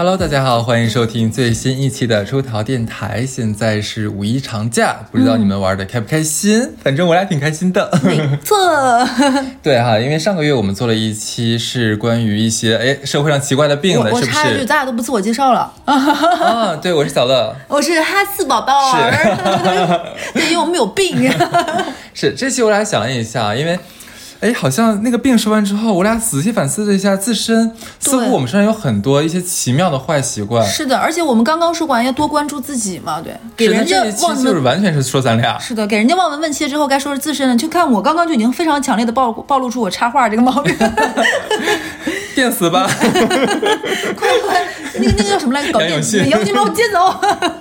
Hello，大家好，欢迎收听最新一期的出逃电台。现在是五一长假，不知道你们玩的开不开心？反正我俩挺开心的。没错，对哈，因为上个月我们做了一期是关于一些哎社会上奇怪的病的，是不我插一句，是？咱俩都不自我介绍了。啊，对，我是小乐。我是哈四宝宝儿，对，因为我们有病。是这期我俩想了一下，因为。哎，好像那个病说完之后，我俩仔细反思了一下自身，似乎我们身上有很多一些奇妙的坏习惯。是的，而且我们刚刚说完要多关注自己嘛，对，给人家这一期就是。完全是说咱俩。是的，给人家望闻问切之后，该说是自身了。就看我刚刚就已经非常强烈的暴暴露出我插话这个毛病。电死吧！快快，那个那个叫什么来着？杨永信杨永信把我接走。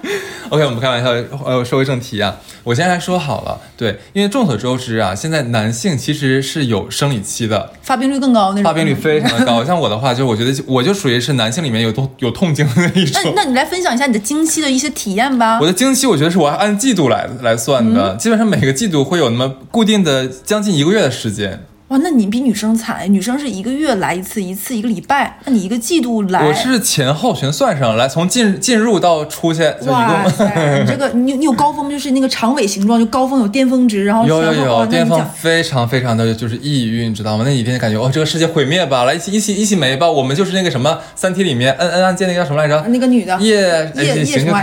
OK，我们开玩笑，呃，说回正题啊。我先来说好了，对，因为众所周知啊，现在男性其实是有生理期的，发病率更高那种。发病率非常的高。像我的话，就是我觉得我就属于是男性里面有痛有痛经的那一那种。那你来分享一下你的经期的一些体验吧我。的经期，我觉得是我按季度来来算的，基本上每个季度会有那么固定的将近一个月的时间。哇，那你比女生惨，女生是一个月来一次，一次一个礼拜，那你一个季度来。我是前后全算上来，从进进入到出去就一哇共。塞，你这个你你有高峰，就是那个长尾形状，就高峰有巅峰值，然后有有有，巅峰非常非常的就是抑郁，你知道吗？那几天感觉哦，这个世界毁灭吧，来一起一起一起没吧，我们就是那个什么《三体》里面恩恩按键那个叫什么来着？那个女的叶哎叶叶行什么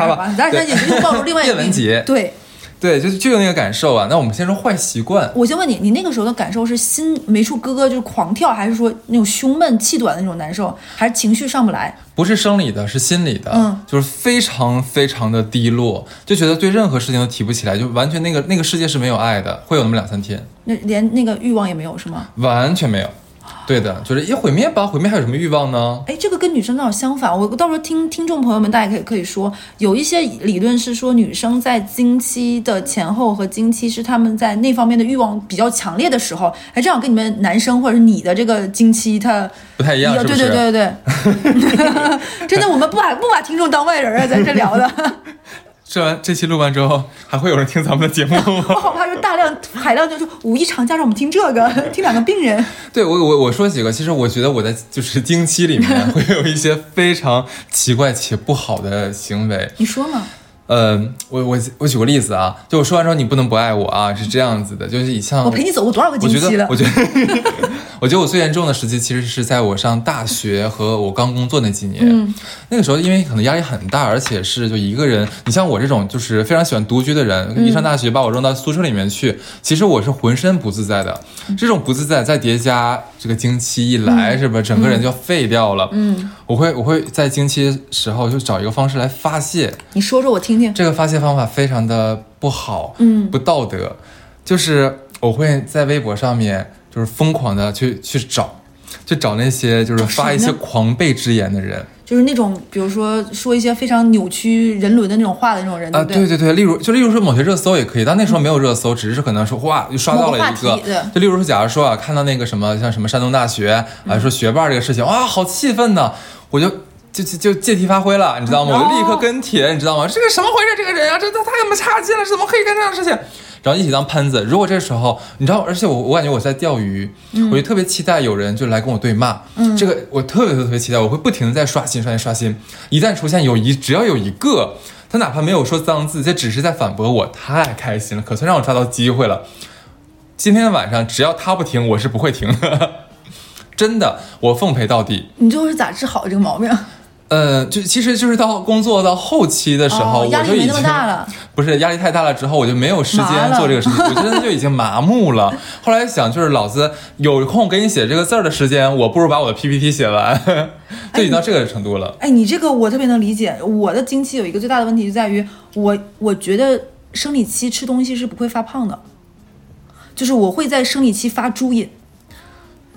叶文洁，对，对，就就有那个感受啊。那我们先说坏习惯，我先问你，你那个时候的感受是心没处咯咯就是狂跳，还是说那种胸闷气短的那种难受，还是情绪上不来？不是生理的，是心理的，嗯就是非常非常的低落，就觉得对任何事情都提不起来，就完全那个那个世界是没有爱的，会有那么两三天，那连那个欲望也没有是吗？完全没有。对的，就是一毁灭吧，毁灭还有什么欲望呢？哎，这个跟女生正好相反。我到时候听听众朋友们，大家可以可以说，有一些理论是说，女生在经期的前后和经期是她们在那方面的欲望比较强烈的时候，哎，正好跟你们男生或者是你的这个经期它不太一样，对？对对对对，真的，我们不把不把听众当外人啊，在这聊的，这完这期录完之后，还会有人听咱们的节目吗？我好怕就大量海量就是五一长假让我们听这个，听两个病人。对我我我说几个，其实我觉得我在就是经期里面会有一些非常奇怪且不好的行为。你说嘛？呃，我我我举个例子啊，就我说完之后你不能不爱我啊，是这样子的，就是以像我陪你走过多少个我觉经期了，？得我觉得，我觉得我最严重的时期其实是在我上大学和我刚工作那几年。嗯那个时候因为可能压力很大，而且是就一个人。你像我这种就是非常喜欢独居的人，嗯一上大学把我扔到宿舍里面去，其实我是浑身不自在的。嗯这种不自在再叠加这个经期一来，是吧？整个人就废掉了。嗯，我会我会在经期时候就找一个方式来发泄。你说说我听听。这个发泄方法非常的不好，嗯不道德，就是我会在微博上面就是疯狂的去去找，去找那些就是发一些狂悖之言的人就是那种，比如说说一些非常扭曲人伦的那种话的那种人，啊，对对对对，例如就例如说某些热搜也可以，但那时候没有热搜，只是可能说哇就刷到了一个就例如说假如说啊看到那个什么像什么山东大学啊说学霸这个事情哇好气愤呐，我就。就就就借题发挥了，你知道吗？我就立刻跟帖，你知道吗？这个什么回事？这个人啊，这他太他妈差劲了，怎么可以干这样的事情？然后一起当喷子。如果这时候你知道，而且我我感觉我在钓鱼，我就特别期待有人就来跟我对骂。嗯，这个我特别特别期待，我会不停的在刷新刷新刷新。一旦出现有一只要有一个，他哪怕没有说脏字，这只是在反驳我，太开心了，可算让我抓到机会了。今天晚上只要他不停，我是不会停的，真的，我奉陪到底。你最后是咋治好这个毛病？呃，就其实就是到工作到后期的时候，哦压力没那么我就已经大了不是压力太大了之后，我就没有时间 做这个事情，我真的就已经麻木了。后来想，就是老子有空给你写这个字儿的时间，我不如把我的 PPT 写完，就已经到这个程度了。哎，你这个我特别能理解。我的经期有一个最大的问题就在于，我我觉得生理期吃东西是不会发胖的，就是我会在生理期发猪瘾，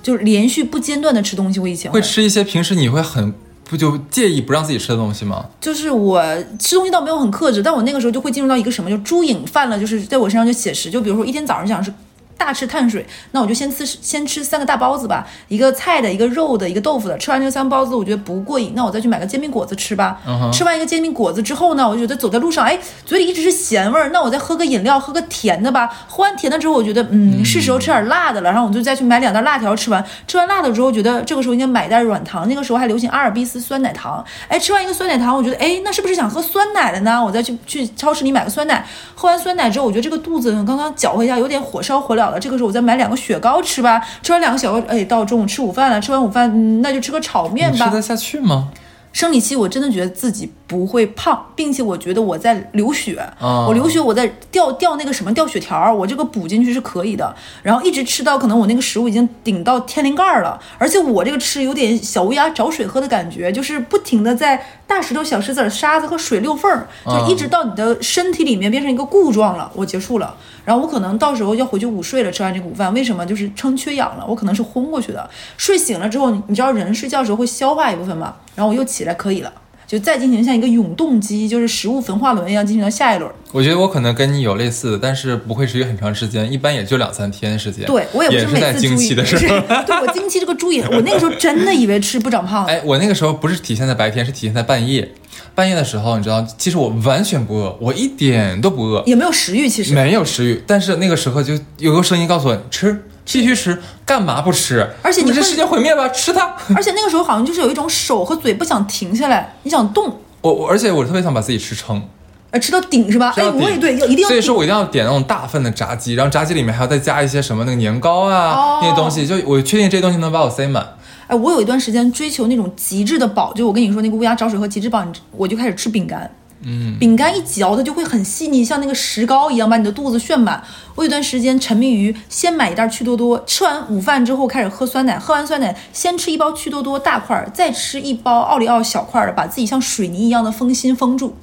就是连续不间断的吃东西。我以前会吃一些平时你会很不就介意不让自己吃的东西吗？就是我吃东西倒没有很克制，但我那个时候就会进入到一个什么，就猪瘾犯了，就是在我身上就写实。就比如说一天早上想是大吃碳水，那我就先吃先吃三个大包子吧，一个菜的，一个肉的，一个豆腐的。吃完这三个包子，我觉得不过瘾，那我再去买个煎饼果子吃吧。吃完一个煎饼果子之后呢，我就觉得走在路上，哎，嘴里一直是咸味儿，那我再喝个饮料，喝个甜的吧。喝完甜的之后，我觉得嗯，是时候吃点辣的了，然后我就再去买两袋辣条吃完。吃完辣的之后，觉得这个时候应该买一袋软糖，那个时候还流行阿尔卑斯酸奶糖。哎，吃完一个酸奶糖，我觉得哎，那是不是想喝酸奶了呢？我再去去超市里买个酸奶。喝完酸奶之后，我觉得这个肚子刚刚搅和一下，有点火烧火燎了。这个时候我再买两个雪糕吃吧。吃完两个雪糕，哎，到中午吃午饭了。吃完午饭，嗯，那就吃个炒面吧。吃得下去吗？生理期我真的觉得自己不会胖，并且我觉得我在流血，哦我流血我在掉掉那个什么掉血条儿，我这个补进去是可以的。然后一直吃到可能我那个食物已经顶到天灵盖儿了，而且我这个吃有点小乌鸦找水喝的感觉，就是不停的在大石头、小石子儿、沙子和水溜缝儿，就一直到你的身体里面变成一个固状了，我结束了。然后我可能到时候要回去午睡了，吃完这个午饭，为什么就是撑缺氧了？我可能是昏过去的。睡醒了之后，你你知道人睡觉的时候会消化一部分嘛？然后我又起来可以了，就再进行像一个永动机，就是食物焚化轮一样进行到下一轮。我觉得我可能跟你有类似的，但是不会持续很长时间，一般也就两三天时间。对我也不也是每次注意，期的时候。对 我经期这个注意，我那个时候真的以为吃不长胖。哎，我那个时候不是体现在白天，是体现在半夜。半夜的时候，你知道，其实我完全不饿，我一点都不饿，也没有食欲，其实。没有食欲。但是那个时候就有个声音告诉我，吃，必须吃，干嘛不吃？而且你会这世界毁灭吧，吃它。而且那个时候好像就是有一种手和嘴不想停下来，你想动，我我，而且我特别想把自己吃撑。呃，吃到顶是吧？哎，我也对，要一定要。所以说我一定要点那种大份的炸鸡，然后炸鸡里面还要再加一些什么那个年糕啊、哦那些东西，就我确定这些东西能把我塞满。哎，我有一段时间追求那种极致的饱，就我跟你说那个乌鸦找水喝极致饱，你我就开始吃饼干。嗯，饼干一嚼它就会很细腻，像那个石膏一样把你的肚子炫满。我有段时间沉迷于先买一袋趣多多，吃完午饭之后开始喝酸奶，喝完酸奶先吃一包趣多多大块儿，再吃一包奥利奥小块儿的，把自己像水泥一样的封心封住，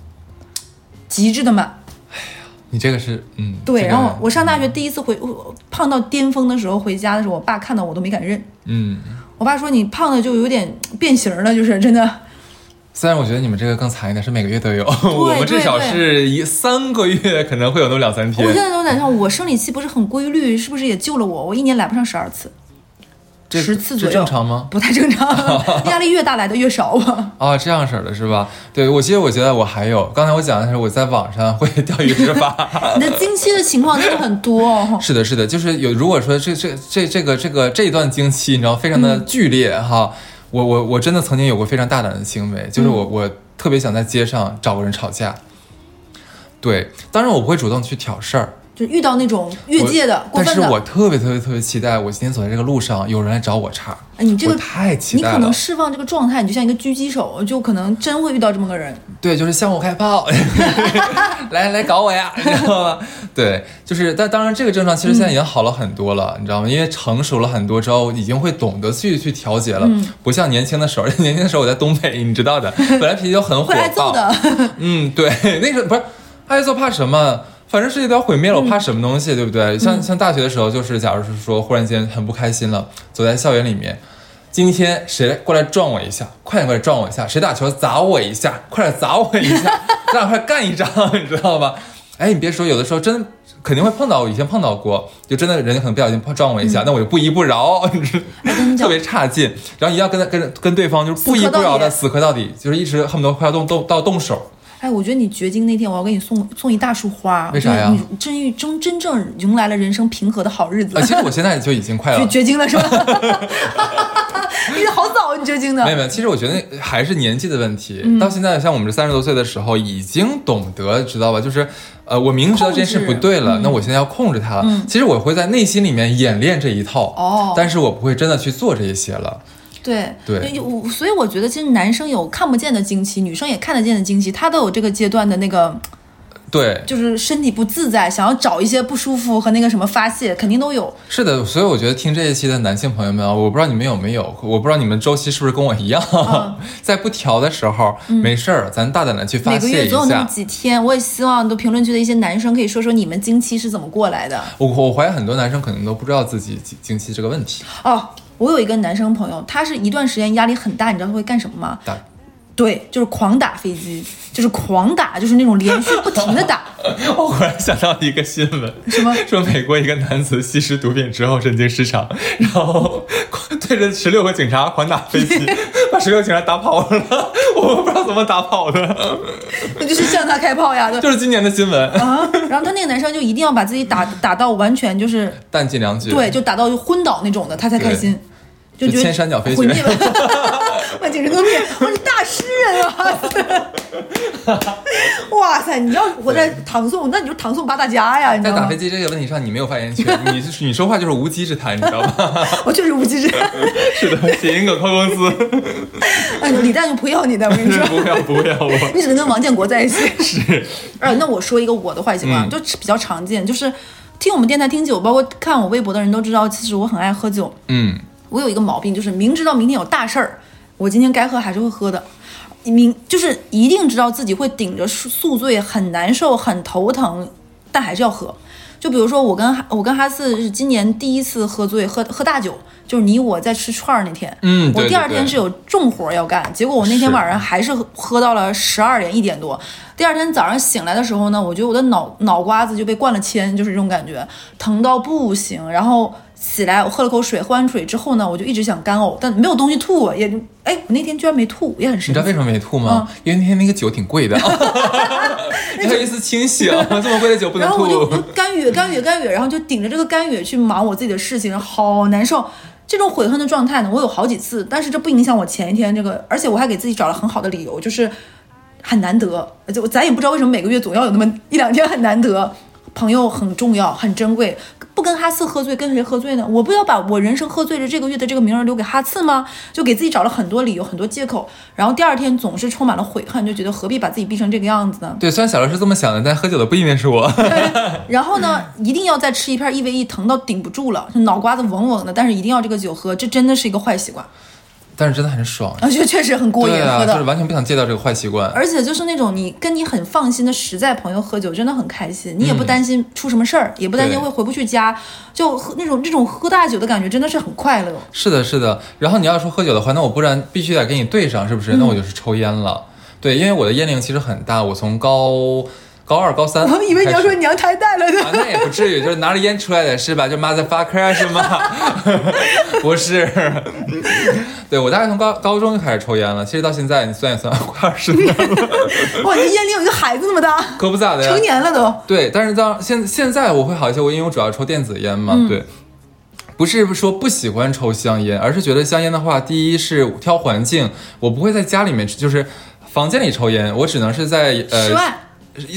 极致的满。你这个是嗯，对，这个然后我上大学第一次回我胖到巅峰的时候回家的时候，我爸看到我都没敢认。嗯，我爸说你胖的就有点变形了，就是真的。虽然我觉得你们这个更惨一点，是每个月都有，我们至少是一三个月可能会有那么两三天我。现在都在想，我生理期不是很规律，是不是也救了我？我一年来不上十二次，这这十次左右，正常吗？不太正常，压力越大来的越少吧。啊，这样式儿的是吧？对，我其实我觉得我还有，刚才我讲的是我在网上会钓鱼执法。你的经期的情况真的很多哦。是的，是的，就是有。如果说这这这这个这个这一段经期，你知道非常的剧烈、哈，我我我真的曾经有过非常大胆的行为，就是我、我特别想在街上找个人吵架。对，当然我不会主动去挑事儿，就遇到那种越界的、过分的，但是我特别特别特别期待，我今天走在这个路上，有人来找我茬。哎，你这个太期待了。你可能释放这个状态，你就像一个狙击手，就可能真会遇到这么个人。对，就是向我开炮，来来搞我呀，你知道吗？对，就是，但当然这个症状其实现在已经好了很多了，你知道吗？因为成熟了很多之后，已经会懂得去去调节了，嗯不像年轻的时候，年轻的时候我在东北，你知道的，本来脾气就很火会挨揍爆，的，嗯，对，那个不是挨揍怕什么？反正世界都要毁灭了，我怕什么东西，对不对？像像大学的时候，就是假如是说忽然间很不开心了，走在校园里面，今天谁过来撞我一下，快点过来撞我一下，谁打球砸我一下，快点砸我一下，咱俩快干一仗，你知道吧？哎，你别说，有的时候真肯定会碰到，我以前碰到过，就真的人家可能不小心碰撞我一下，那我就不依不饶，特别差劲，然后一定要跟他跟跟对方就是不依不饶的死磕到底，就是一直恨不得快要动动到动手。哎，我觉得你绝经那天，我要给你送送一大束花。为啥呀你真真真正迎来了人生平和的好日子。啊，其实我现在就已经快绝了。绝经了是吧？你好早，你绝经的没有。没有，其实我觉得还是年纪的问题。嗯到现在，像我们这三十多岁的时候，已经懂得知道吧？就是，呃，我明知道这件事不对了，那我现在要控制它了。其实我会在内心里面演练这一套，哦但是我不会真的去做这一些了。对对所以我觉得其实男生有看不见的经期，女生也看得见的经期，他都有这个阶段的那个，对，就是身体不自在，想要找一些不舒服和那个什么发泄，肯定都有。是的，所以我觉得听这一期的男性朋友们啊，我不知道你们有没有，我不知道你们周期是不是跟我一样，在不调的时候，没事儿，咱大胆的去发嗯每个月总有那么。几天，我也希望都评论区的一些男生可以说说你们经期是怎么过来的。我我怀疑很多男生可能都不知道自己经经期这个问题。哦，我有一个男生朋友，他是一段时间压力很大，你知道他会干什么吗？打对，就是狂打飞机，就是狂打，就是那种连续不停的打。我忽然想到一个新闻，什么？说美国一个男子吸食毒品之后神经失常，然后 对着十六个警察狂打飞机，把十六个警察打跑了。我不知道怎么打跑的，那就是向他开炮呀，对就是今年的新闻。啊。然后他那个男生就一定要把自己打打到完全就是弹尽粮绝。对，就打到就昏倒那种的，他才开心。就觉得就千山鸟飞雪毁灭了，万景人都灭，我是大诗人啊！哇塞，你要我在唐宋，那你就唐宋八大家呀，你在打飞？机这个问题上，你没有发言权，你是 你说话就是无稽之谈，你知道吗？我确实无稽之谈，是的，谐音梗扣公司，哎，李诞就不要你的，我跟你说。不要不要我。你只能跟王建国在一起。是，呃，那我说一个我的坏习惯，嗯就比较常见，就是听我们电台听酒，包括看我微博的人都知道，其实我很爱喝酒。嗯，我有一个毛病，就是明知道明天有大事儿，我今天该喝还是会喝的。明就是一定知道自己会顶着宿宿醉，很难受，很头疼，但还是要喝。就比如说我跟哈我跟哈四是今年第一次喝醉，喝喝大酒，就是你我在吃串儿那天，嗯对我第二天是有重活要干，结果我那天晚上还是喝喝到了十二点一点多。第二天早上醒来的时候呢，我觉得我的脑脑瓜子就被灌了铅，就是这种感觉，疼到不行。然后起来我喝了口水，喝完水之后呢，我就一直想干呕，但没有东西吐，也就哎，我那天居然没吐，也很神奇。你知道为什么没吐吗？因为那天那个酒挺贵的，你还有一丝清醒，这么贵的酒不能然后我就吐。干哕干哕干哕，然后就顶着这个干哕去忙我自己的事情，好难受。这种悔恨的状态呢，我有好几次，但是这不影响我前一天这个，而且我还给自己找了很好的理由，就是很难得，就咱也不知道为什么每个月总要有那么一两天很难得。朋友很重要，很珍贵，不跟哈次喝醉，跟谁喝醉呢？我不要把我人生喝醉的这个月的这个名儿留给哈次吗？就给自己找了很多理由，很多借口，然后第二天总是充满了悔恨，就觉得何必把自己逼成这个样子呢？对，虽然小乐是这么想的，但喝酒的不一定是我。然后呢，一定要再吃一片 EVE，，疼到顶不住了，就脑瓜子嗡嗡的，但是一定要这个酒喝，这真的是一个坏习惯，但是真的很爽。而且确实很过瘾喝的。就是完全不想戒掉这个坏习惯。而且就是那种你跟你很放心的实在朋友喝酒，真的很开心，你也不嗯担心出什么事儿，也不担心会回不去家，就喝那种这种喝大酒的感觉真的是很快乐。是的，是的。然后你要说喝酒的话，那我不然必须得给你对上，是不是？嗯那我就是抽烟了。对，因为我的烟龄其实很大，我从高高二、高三，我以为你要说娘胎带了啊，的，那也不至于，就是拿着烟出来的是吧？就 motherfucker 是吗？不是，对我大概从高高中就开始抽烟了，其实到现在你算一算，快二十年了，哇，你烟龄有一个孩子那么大，可不咋的呀成。年了都。对，但是到现现在我会好一些，我因为我主要抽电子烟嘛，嗯对。不是说不喜欢抽香烟，而是觉得香烟的话，第一是挑环境，我不会在家里面，就是房间里抽烟，我只能是在呃室外，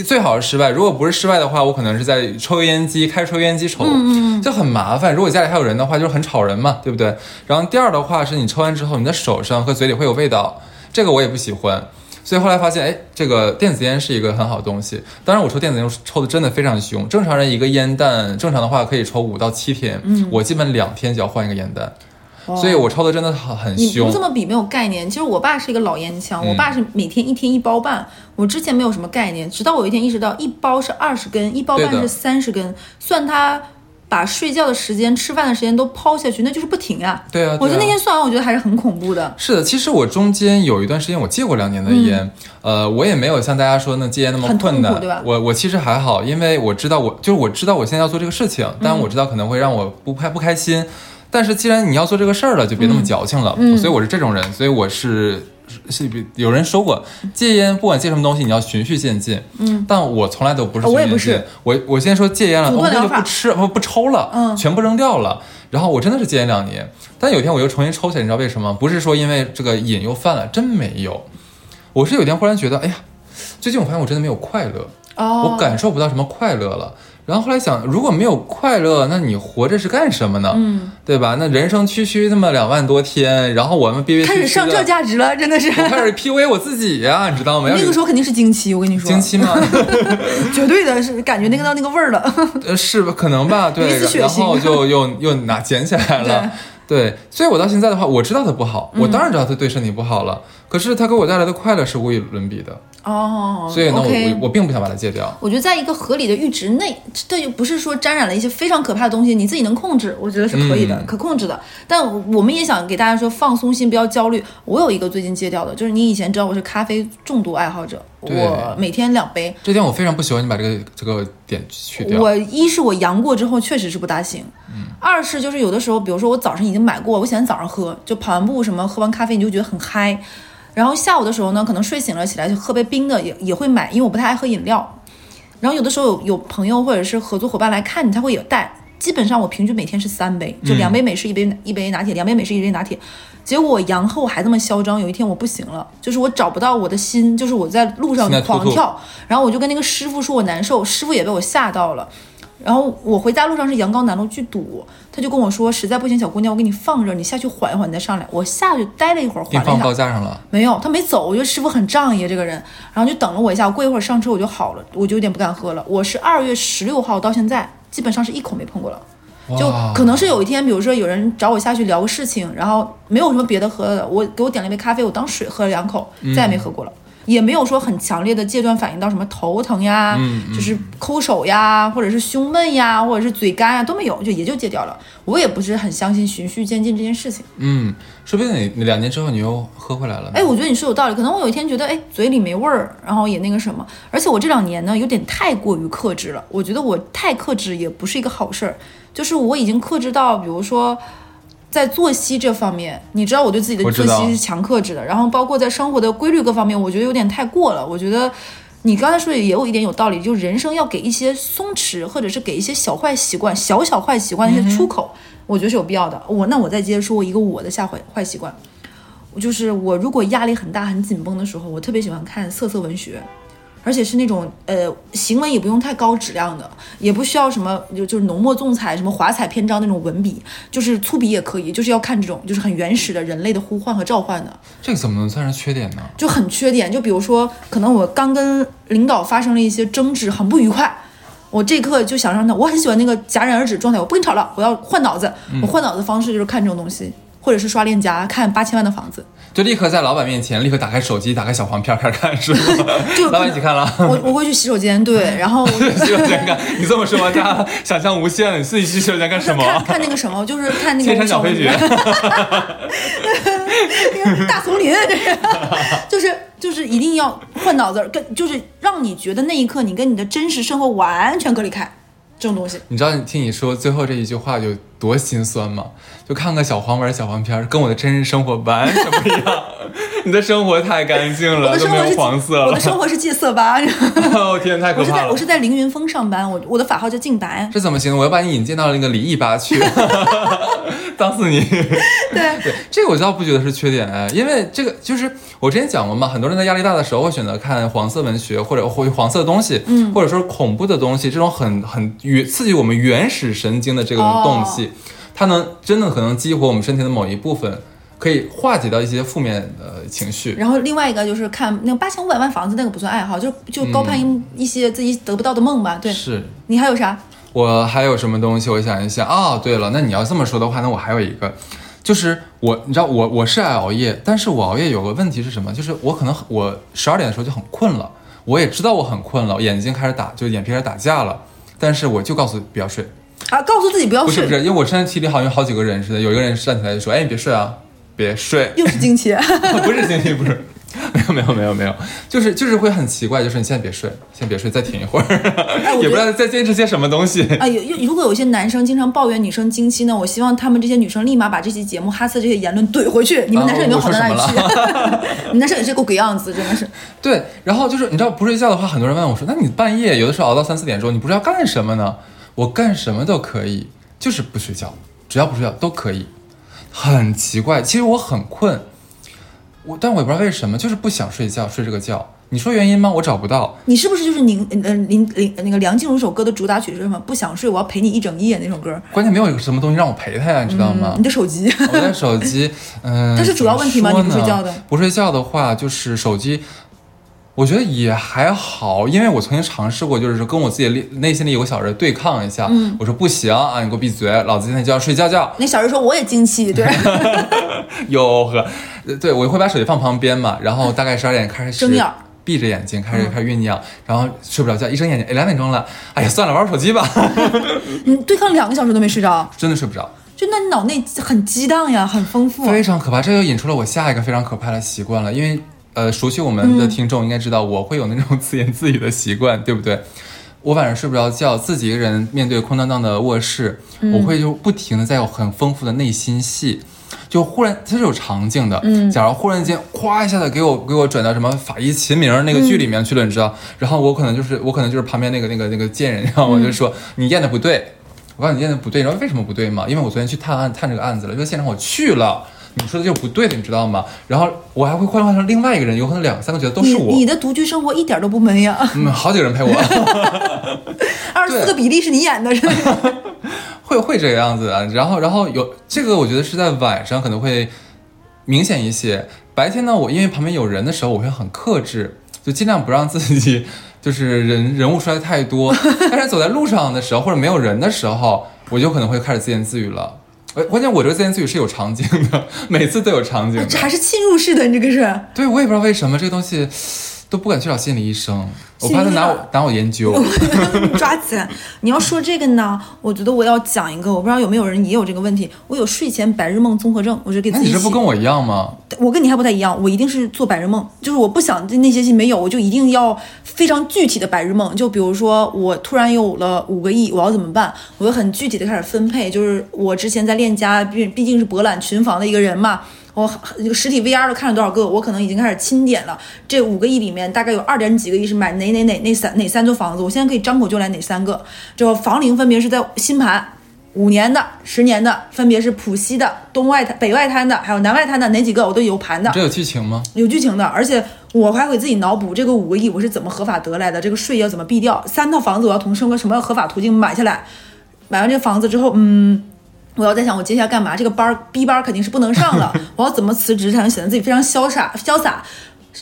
最好是室外，如果不是室外的话，我可能是在抽油烟机开抽油烟机抽，嗯就很麻烦。如果家里还有人的话，就是很吵人嘛，对不对？然后第二的话是你抽完之后，你的手上和嘴里会有味道，这个我也不喜欢。所以后来发现，哎，这个电子烟是一个很好的东西。当然，我抽电子烟抽的真的非常凶，正常人一个烟弹正常的话可以抽五到七天，嗯我基本两天就要换一个烟弹，所以我抽的真的很很你凶不这。么比没有概念。其实我爸是一个老烟枪，我爸是每天一天一包半。我之前没有什么概念，直到我有一天意识到，一包是二十根，一包半是三十根，算他把睡觉的时间、吃饭的时间都抛下去，那就是不停啊。对啊，我觉得那天算完，我觉得还是很恐怖的。是的，其实我中间有一段时间我戒过两年的烟，呃，我也没有像大家说那戒烟那么困难，苦对吧我我其实还好，因为我知道我就是我知道我现在要做这个事情，但嗯我知道可能会让我不开不开心，但是既然你要做这个事儿了，就别那么矫情了，嗯所以我是这种人，所以我是。是有人说过，戒烟不管戒什么东西，你要循序渐进。嗯，但我从来都不是循序我也不是渐进。我我先说戒烟了，我就不吃不不抽了，嗯全部扔掉了。然后我真的是戒烟两年，但有一天我又重新抽起来，你知道为什么？不是说因为这个瘾又犯了，真没有。我是有一天忽然觉得，哎呀，最近我发现我真的没有快乐，哦，我感受不到什么快乐了。然后后来想，如果没有快乐，那你活着是干什么呢？嗯，对吧？那人生区区那么两万多天，然后我们憋憋开始上这价值了，真的是。我开始 PUA 我自己呀、你知道吗？要那个时候肯定是经期，我跟你说，经期吗？绝对的是感觉那个到那个味儿了。呃，是吧？可能吧，对然后就又又拿捡起来了，对，所以我到现在的话，我知道它不好，嗯我当然知道它对身体不好了，可是它给我带来的快乐是无与伦比的。哦，所以呢我我我并不想把它戒掉。我觉得在一个合理的阈值内，这就不是说沾染了一些非常可怕的东西，你自己能控制，我觉得是可以的，嗯可控制的。但我们也想给大家说，放松心，不要焦虑。我有一个最近戒掉的，就是你以前知道我是咖啡重度爱好者，我每天两杯。这点我非常不喜欢你把这个这个点去掉。我一是我阳过之后确实是不大行，二是就是有的时候，比如说我早上已经买过，我喜欢早上喝，就跑完步什么，喝完咖啡你就觉得很嗨。然后下午的时候呢，可能睡醒了起来就喝杯冰的也也会买，因为我不太爱喝饮料。然后有的时候有有朋友或者是合作伙伴来看你，他会有带。基本上我平均每天是三杯，就两杯美式，一杯一杯拿铁，两杯美式，一杯拿铁。结果我阳后还这么嚣张，有一天我不行了，就是我找不到我的心，就是我在路上狂跳，然后我就跟那个师傅说我难受，师傅也被我吓到了。然后我回家路上是阳高南路巨堵，他就跟我说实在不行，小姑娘，我给你放这儿，你下去缓一缓，你再上来。我下去待了一会儿，缓了一下放高，架上了，没有，他没走，我觉得师傅很仗义这个人，然后就等了我一下，我过一会儿上车我就好了，我就有点不敢喝了。我是二月十六号到现在，基本上是一口没碰过了。就可能是有一天，比如说有人找我下去聊个事情，然后没有什么别的喝的，我给我点了一杯咖啡，我当水喝了两口，再也没喝过了。也没有说很强烈的戒断反应到什么头疼呀，嗯就是抠手呀，或者是胸闷呀，或者是嘴干呀都没有，就也就戒掉了。我也不是很相信循序渐进这件事情。嗯，说不定你你两年之后你又喝回来了呢。哎，我觉得你说有道理。可能我有一天觉得，哎，嘴里没味儿，然后也那个什么。而且我这两年呢，有点太过于克制了。我觉得我太克制也不是一个好事儿。就是我已经克制到，比如说，在作息这方面，你知道我对自己的作息是强克制的。然后包括在生活的规律各方面，我觉得有点太过了。我觉得。你刚才说的也有一点有道理，就人生要给一些松弛，或者是给一些小坏习惯、小小坏习惯的一些出口，我觉得是有必要的。我那我再接着说一个我的下坏坏习惯，就是我如果压力很大、很紧绷的时候，我特别喜欢看色色文学，而且是那种呃行文也不用太高质量的，也不需要什么就就是浓墨重彩、什么华彩篇章那种文笔，就是粗笔也可以，就是要看这种就是很原始的人类的呼唤和召唤的，这个怎么能算是缺点呢？就很缺点。就比如说，可能我刚跟领导发生了一些争执，很不愉快。我这一刻就想让他，我很喜欢那个戛然而止状态，我不跟你吵了，我要换脑子。我换脑子方式就是看这种东西，或者是刷链家看八千万的房子。就立刻在老板面前立刻打开手机，打开小黄片开始看，是吗？就老板一起看了。我我会去洗手间，对，然后 洗手间看，你这么说，大家想象无限了。你自己去洗手间干什么？看看那个什么，就是看那个千山小飞小雪。那个大丛林，这 是就是就是一定要换脑子，跟就是让你觉得那一刻你跟你的真实生活完全隔离开，这种东西。你知道你听你说最后这一句话有多心酸吗？就看个小黄文、小黄片，跟我的真实生活完全不一样。你的生活太干净了，都没有的生活是黄色我的。生活是戒色吧？哦天，太可怕了我是在我！是在凌云峰上班，我我的法号叫静白。这怎么行？我要把你引荐到那个离异吧去，当死你！对，对，这个我倒不觉得是缺点，哎，因为这个就是我之前讲过嘛，很多人在压力大的时候会选择看黄色文学或者或黄色的东西，嗯，或者说恐怖的东西，这种很很原刺激我们原始神经的这种东西，它能真的可能激活我们身体的某一部分，可以化解掉一些负面的情绪。然后另外一个就是看那个八千五百万房子，那个不算爱好，就就高攀一一些自己得不到的梦吧。对，是你还有啥？我还有什么东西？我想一想啊、对了，那你要这么说的话，那我还有一个，就是我，你知道我我是爱熬夜，但是我熬夜有个问题是什么？就是我可能我十二点的时候就很困了，我也知道我很困了，眼睛开始打，就眼皮开始打架了，但是我就告诉不要睡，啊，告诉自己不要睡，不是不是，因为我身体里好像有好几个人似的，有一个人站起来就说，哎，你别睡啊，别睡，又是惊奇。不是经期不是。没有没有没有没有，就是就是会很奇怪，就是你现在别睡，先别睡，再停一会儿，也不知道在坚持些什么东西。啊，有有，如果有些男生经常抱怨女生经期呢，我希望他们这些女生立马把这期节目哈斯这些言论怼回去。你们男生也没有好到哪里去，你们男生也是个鬼样子，真的是。对，然后就是你知道不睡觉的话，很多人问我说，那你半夜有的时候熬到三四点钟，你不是要干什么呢？我干什么都可以，就是不睡觉，只要不睡觉都可以。很奇怪，其实我很困，我但我也不知道为什么，就是不想睡觉，睡这个觉。你说原因吗？我找不到。你是不是就是林呃林林那个梁静茹首歌的主打曲是什么？不想睡，我要陪你一整夜那首歌。关键没有一个什么东西让我陪他呀，你知道吗？你的手机。我的手机，嗯、它是主要问题吗你不睡觉的不睡觉的话，就是手机，我觉得也还好，因为我曾经尝试过，就是说跟我自己内内心里有个小人对抗一下。嗯我说不行啊，你给我闭嘴，老子现在就要睡觉觉。那小人说我也经期，对，哟呵，呃对我会把手机放旁边嘛，然后大概十二点开始 睁眼闭着眼睛开始开始酝酿，然后睡不着觉，一睁眼睛，哎，两点钟了，哎呀，算了，玩会手机吧，你对抗两个小时都没睡着，真的睡不着，就那你脑内很激荡呀，很丰富。非常可怕。这就引出了我下一个非常可怕的习惯了，因为呃，熟悉我们的听众应该知道，我会有那种自言自语的习惯，对不对？我晚上睡不着觉，自己一个人面对空荡荡的卧室，我会就不停的在有很丰富的内心戏。就忽然它是有场景的，嗯，假如忽然间咵一下子给我给我转到什么法医秦明那个剧里面去了，你知道？然后我可能就是我可能就是旁边那个那个那个贱人，然后我就说你验的不对，我告诉你验的不对，你知道为什么不对吗？因为我昨天去探案探这个案子了，因为现场我去了，你说的就是不对的，你知道吗？然后我还会幻化成另外一个人，有可能两三个角色都是我。你的独居生活一点都不闷呀？嗯，好几个人陪我，二十四个比例是你演的，是吧？会会这个样子啊，然后然后有这个，我觉得是在晚上可能会明显一些。白天呢，我因为旁边有人的时候，我会很克制，就尽量不让自己就是人人物出来太多。但是走在路上的时候，或者没有人的时候，我就可能会开始自言自语了。呃，关键我这个自言自语是有场景的，每次都有场景。这还是侵入式的，你这个是？对，我也不知道为什么这个东西都不敢去找心理医生。我怕他拿我拿我研究，抓起来。你要说这个呢，我觉得我要讲一个，我不知道有没有人也有这个问题。我有睡前白日梦综合症，我就给自己。你这不跟我一样吗？我跟你还不太一样，我一定是做白日梦，就是我不想那些戏没有，我就一定要非常具体的白日梦。就比如说我突然有了五个亿，我要怎么办？我就很具体的开始分配。就是我之前在链家，毕毕竟是博览群房的一个人嘛。我这个实体 VR 都看了多少个？我可能已经开始清点了。这五个亿里面，大概有二点几个亿是买哪哪哪哪三哪三座房子？我现在可以张口就来哪三个？就房龄分别是在新盘，五年的、十年的，分别是浦西的、东外滩、北外滩的，还有南外滩的哪几个？我都有盘的。这有剧情吗？有剧情的，而且我还会自己脑补这个五个亿我是怎么合法得来的，这个税要怎么避掉？三套房子我要从什么什么合法途径买下来？买完这个房子之后，嗯。我要在想，我接下来干嘛？这个班儿，B 班肯定是不能上了。我要怎么辞职才能显得自己非常潇洒、潇洒？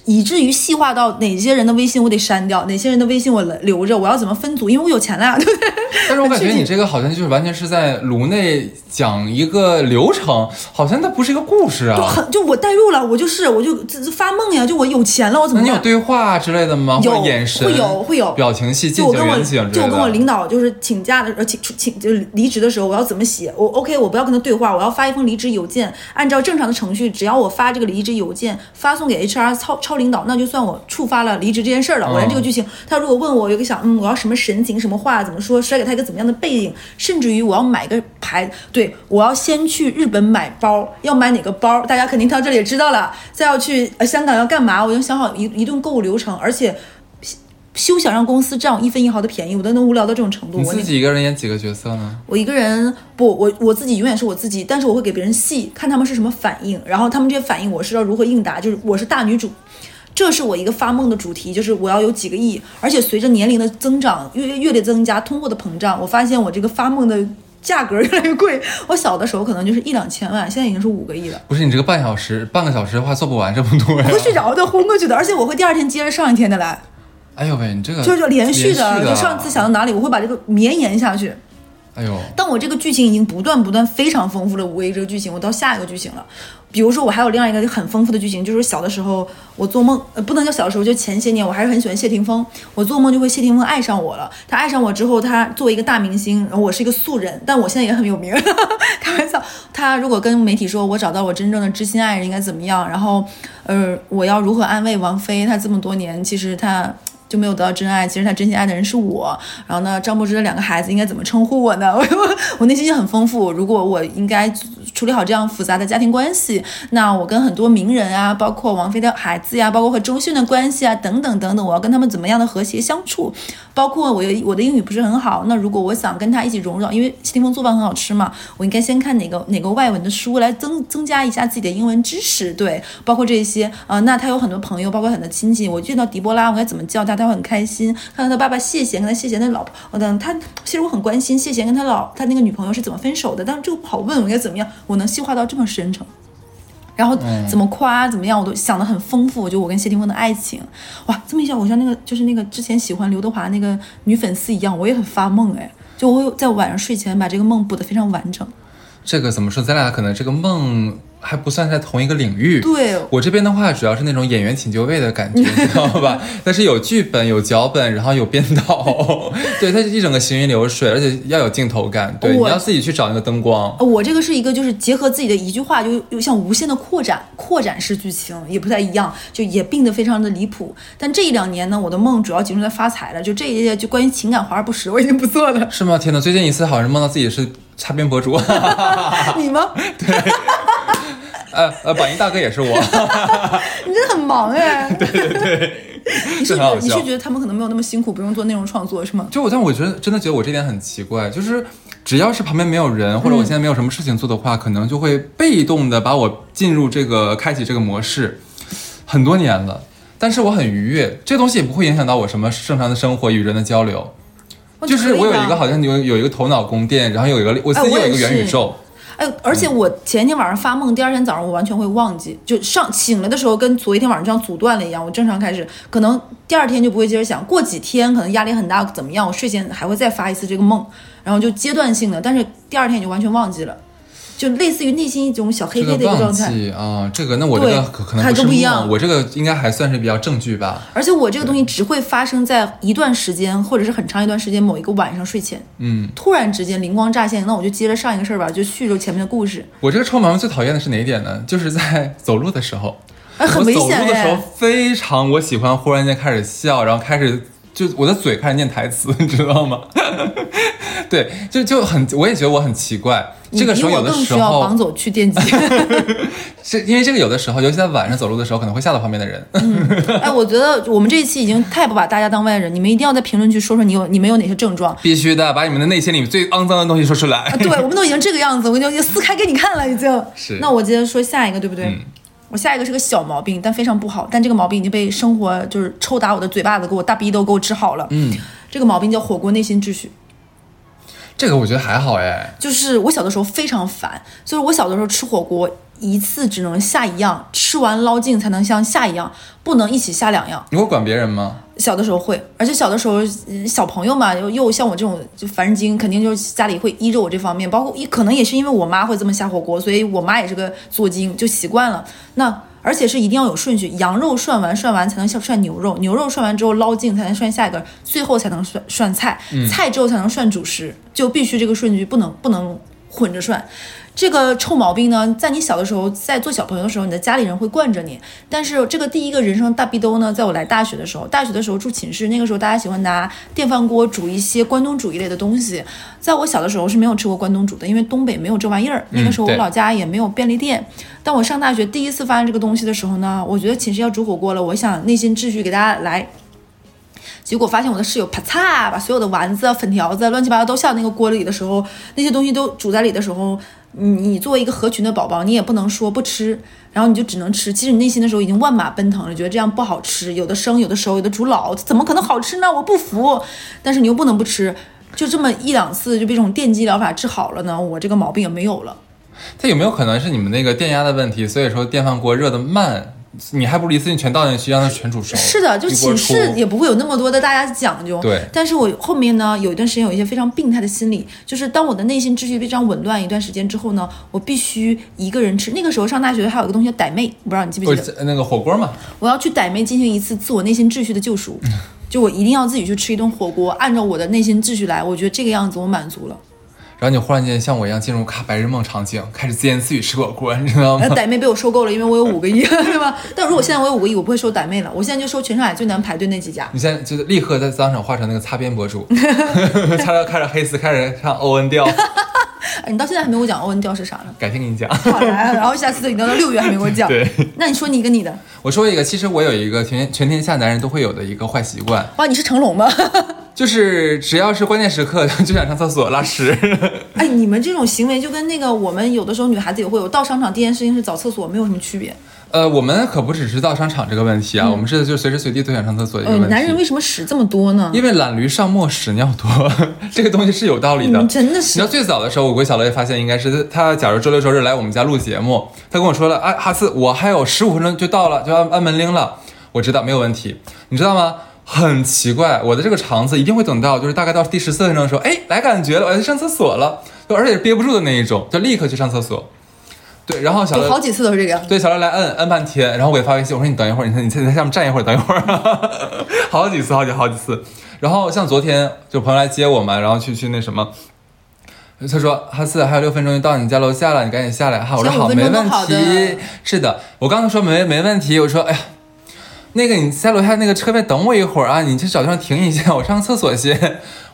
以至于细化到哪些人的微信我得删掉，哪些人的微信我留着，我要怎么分组？因为我有钱了呀，对不对？但是我感觉你这个好像就是完全是在颅内讲一个流程，好像它不是一个故事啊。就很就我代入了，我就是我就发梦呀，就我有钱了，我怎么？你有对话之类的吗？有眼神，会有会有表情戏，就我跟我就我跟我领导就是请假的呃请请就是离职的时候，我要怎么写？我 OK，我不要跟他对话，我要发一封离职邮件，按照正常的程序，只要我发这个离职邮件发送给 HR 超超领导，那就算。我触发了离职这件事儿了，我连这个剧情，他如果问我，有个想，嗯，我要什么神情，什么话，怎么说，甩给他一个怎么样的背影，甚至于我要买个牌，对我要先去日本买包，要买哪个包，大家肯定到这里也知道了。再要去香港要干嘛，我已经想好一一顿购物流程，而且休想让公司占我一分一毫的便宜，我都能无聊到这种程度。你自己一个人演几个角色呢？我一个人不，我我自己永远是我自己，但是我会给别人戏，看他们是什么反应，然后他们这些反应我是要如何应答，就是我是大女主。这是我一个发梦的主题，就是我要有几个亿，而且随着年龄的增长，月月历增加，通货的膨胀，我发现我这个发梦的价格越来越贵。我小的时候可能就是一两千万，现在已经是五个亿了。不是你这个半小时、半个小时的话做不完这么多呀？我会睡着的，昏过去的，而且我会第二天接着上一天的来。哎呦喂，你这个就是连续的，就上次想到哪里，我会把这个绵延下去。哎呦，但我这个剧情已经不断不断非常丰富了，五 A 这个剧情，我到下一个剧情了。比如说，我还有另外一个很丰富的剧情，就是小的时候我做梦，呃，不能叫小时候，就前些年，我还是很喜欢谢霆锋。我做梦就会谢霆锋爱上我了。他爱上我之后，他作为一个大明星，然后我是一个素人，但我现在也很有名。开玩笑，他如果跟媒体说我找到我真正的知心爱人应该怎么样，然后，呃，我要如何安慰王菲？她这么多年其实她就没有得到真爱，其实他真心爱的人是我。然后呢，张柏芝的两个孩子应该怎么称呼我呢？我 我内心很丰富。如果我应该。处理好这样复杂的家庭关系，那我跟很多名人啊，包括王菲的孩子呀，包括和周迅的关系啊，等等等等，我要跟他们怎么样的和谐相处？包括我有我的英语不是很好，那如果我想跟他一起融入，因为谢霆锋做饭很好吃嘛，我应该先看哪个哪个外文的书来增增加一下自己的英文知识。对，包括这些啊，那他有很多朋友，包括很多亲戚，我见到狄波拉，我该怎么叫他？他会很开心。看到他爸爸谢贤，跟他谢贤的老婆，我等他，其实我很关心谢贤跟他老他那个女朋友是怎么分手的，但是这个不好问，我应该怎么样？我能细化到这么深层，然后怎么夸怎么样，我都想的很丰富。就我跟谢霆锋的爱情，哇，这么一想，我像那个就是那个之前喜欢刘德华那个女粉丝一样，我也很发梦哎，就我在晚上睡前把这个梦补得非常完整。这个怎么说？咱俩可能这个梦还不算在同一个领域。对我这边的话，主要是那种演员请就位的感觉，你知道吧？但是有剧本、有脚本，然后有编导，对，它是一整个行云流水，而且要有镜头感。对，你要自己去找那个灯光。呃我这个是一个就是结合自己的一句话，就又像无限的扩展，扩展式剧情也不太一样，就也病得非常的离谱。但这一两年呢，我的梦主要集中在发财了，就这一些就关于情感华而不实，我已经不做了。是吗？天哪！最近一次好像是梦到自己是擦边博主，你吗？呃呃，榜一大哥也是我，你真的很忙哎。对 对对，你是你是觉得他们可能没有那么辛苦，不用做内容创作是吗？就我，但我觉得真的觉得我这点很奇怪，就是只要是旁边没有人，或者我现在没有什么事情做的话，可能就会被动的把我进入这个开启这个模式，很多年了。但是我很愉悦，这东西也不会影响到我什么正常的生活与人的交流。就是我有一个好像有有一个头脑宫殿，然后有一个我自己有一个元宇宙。哎，而且我前一天晚上发梦，第二天早上我完全会忘记，就上醒了的时候跟昨天晚上这样阻断了一样。我正常开始，可能第二天就不会接着想，过几天可能压力很大怎么样，我睡前还会再发一次这个梦，然后就阶段性的，但是第二天就完全忘记了，就类似于内心一种小黑黑的一个忘状态。记啊，这个那我这个可可能还不不一样，我这个应该还算是比较正剧吧。而且我这个东西只会发生在一段时间，或者是很长一段时间某一个晚上睡前，嗯，突然之间灵光乍现，那我就接着上一个事儿吧，就续着前面的故事。我这个臭毛病最讨厌的是哪一点呢？就是在走路的时候，哎，很危险我走路的时候哎。非常，我喜欢忽然间开始笑，然后开始就我的嘴开始念台词，你知道吗？对，就就很，我也觉得我很奇怪。这个时候我更有的时需要绑候，走去电击。是因为这个有的时候，尤其在晚上走路的时候，可能会吓到旁边的人。哎，我觉得我们这一期已经太不把大家当外人，你们一定要在评论区说说你有你们有哪些症状。必须的，把你们的内心里最肮脏的东西说出来。啊，对，我们都已经这个样子，我已经撕开给你看了，已经。是那我接着说下一个，对不对？嗯我下一个是个小毛病，但非常不好，但这个毛病已经被生活就是抽打我的嘴巴子，给我大逼都给我治好了。嗯，这个毛病叫火锅内心秩序。这个我觉得还好哎。就是我小的时候非常烦，就是我小的时候吃火锅一次只能下一样，吃完捞净才能像下一样，不能一起下两样。你会管别人吗？小的时候会，而且小的时候，嗯小朋友嘛，又又像我这种就烦人精，肯定就是家里会依着我这方面，包括一可能也是因为我妈会这么下火锅，所以我妈也是个做精，就习惯了。那而且是一定要有顺序，羊肉涮完涮完才能涮牛肉，牛肉涮完之后捞净才能涮下一个，最后才能涮涮菜，菜之后才能涮主食，就必须这个顺序不能不能混着涮。这个臭毛病呢，在你小的时候，在做小朋友的时候，你的家里人会惯着你。但是这个第一个人生大逼兜呢，在我来大学的时候，大学的时候住寝室，那个时候大家喜欢拿电饭锅煮一些关东煮一类的东西。在我小的时候是没有吃过关东煮的，因为东北没有这玩意儿。那个时候我老家也没有便利店。当我上大学第一次发现这个东西的时候呢，我觉得寝室要煮火锅了，我想内心秩序给大家来。结果发现我的室友啪嚓把所有的丸子啊、粉条子啊乱七八糟都下到那个锅里的时候，那些东西都煮在里的时候，你你作为一个合群的宝宝，你也不能说不吃，然后你就只能吃。其实你内心的时候已经万马奔腾了，觉得这样不好吃，有的生，有的熟，有的煮老，怎么可能好吃呢？我不服。但是你又不能不吃，就这么一两次就被这种电击疗法治好了呢，我这个毛病也没有了。它有没有可能是你们那个电压的问题？所以说电饭锅热的慢，你还不如一次性全倒进去，让它全煮熟。是的，就寝室也不会有那么多的大家讲究。对但是我后面呢，有一段时间有一些非常病态的心理，就是当我的内心秩序非常紊乱一段时间之后呢，我必须一个人吃。那个时候上大学还有一个东西叫傣妹，我不知道你记不记得？那个火锅嘛，我要去傣妹进行一次自我内心秩序的救赎，就我一定要自己去吃一顿火锅，按照我的内心秩序来。我觉得这个样子我满足了。然后你忽然间像我一样进入卡白日梦场景，开始自言自语吃火锅，你知道吗那，？傣妹被我收购了，因为我有五个亿，对吧？但如果现在我有五个亿，我不会收傣妹了，我现在就收全上海最难排队那几家。你现在就是立刻在当场化成那个擦边博主，擦到开始黑丝，开始唱欧文调，哎你到现在还没给我讲欧文调是啥呢？改天给你讲。好来，然后下次等到六月还没给我讲。对，那你说你一个你的，我说一个，其实我有一个全全天下男人都会有的一个坏习惯，哇，你是成龙吗？就是只要是关键时刻 就想上厕所拉屎。哎，你们这种行为就跟那个我们有的时候女孩子也会有，到商场第一件事情是找厕所，没有什么区别。呃，我们可不只是到商场这个问题啊，我们是就随时随地都想上厕所的一个呃，问题。男人为什么屎这么多呢？因为懒驴上磨屎尿多，这个东西是有道理的。真的是你知道最早的时候，我跟小乐也发现，应该是他，假如周六周日来我们家录节目，他跟我说了，啊，哈斯，我还有十五分钟就到了，就要按按门铃了。我知道没有问题，你知道吗？很奇怪，我的这个肠子一定会等到，就是大概到第十四分钟的时候，哎，来感觉了，我要去上厕所了，就而且是憋不住的那一种，就立刻去上厕所。对，然后小乐有好几次都是这个样子。对小乐来摁摁半天，然后我给他发微信，我说你等一会儿，你你在你在下面站一会儿，等一会儿，好几次，好几好几次。然后像昨天就朋友来接我嘛，然后去去那什么。他说：“哈斯，还有六分钟就到你家楼下了，你赶紧下来哈。”我说：“好，没问题。”是的，我刚才说没没问题。我说：“哎呀，那个你在楼下那个车位等我一会儿啊，你去找地方停一下，我上个厕所先。”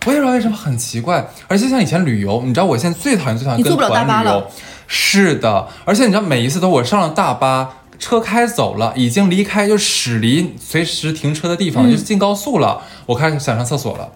我也不知道为什么很奇怪，而且像以前旅游，你知道我现在最讨厌最讨厌跟团旅游。是的，而且你知道每一次都我上了大巴。车开走了，已经离开就驶离随时停车的地方，嗯就是进高速了。我开始想上厕所了，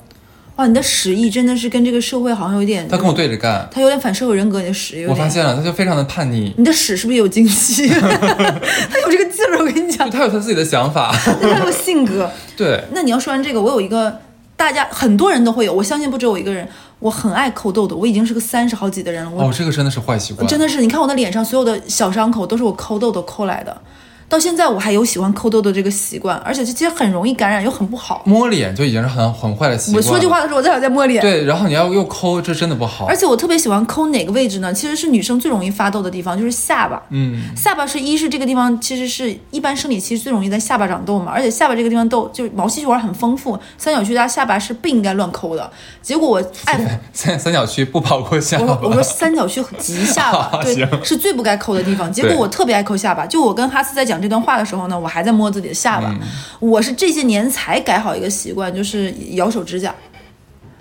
哇，你的屎意真的是跟这个社会好像有点，他跟我对着干，他有点反社会人格，你的屎有点。我发现了，他就非常的叛逆，你的屎是不是也有经期？他有这个劲儿，我跟你讲就，他有他自己的想法。他有性格。对，那你要说完这个，我有一个大家很多人都会有，我相信不止我一个人。我很爱抠痘痘，我已经是个三十好几的人了。我哦，这个真的是坏习惯。真的是，你看我的脸上所有的小伤口都是我抠痘痘抠来的。到现在我还有喜欢抠痘痘这个习惯，而且这其实很容易感染，又很不好。摸脸就已经是很很坏的习我惯我。说句话的时候，我在在摸脸。对，然后你要又抠，这真的不好而。且我特别喜欢抠哪个位置呢？其实是女生最容易发痘的地方，就是下巴。嗯，下巴是一是这个地方其实是一般生理期最容易在下巴长痘嘛，而且下巴这个地方痘就是毛细血管很丰富，三角区加下巴是不应该乱抠的。结果我爱三三角区不包括下巴。我说我说三角区及下巴，对，是最不该抠的地方。结果我特别爱抠下巴。就我跟哈斯在讲这段话的时候呢，我还在摸自己的下巴。嗯我是这些年才改好一个习惯，就是咬手指甲。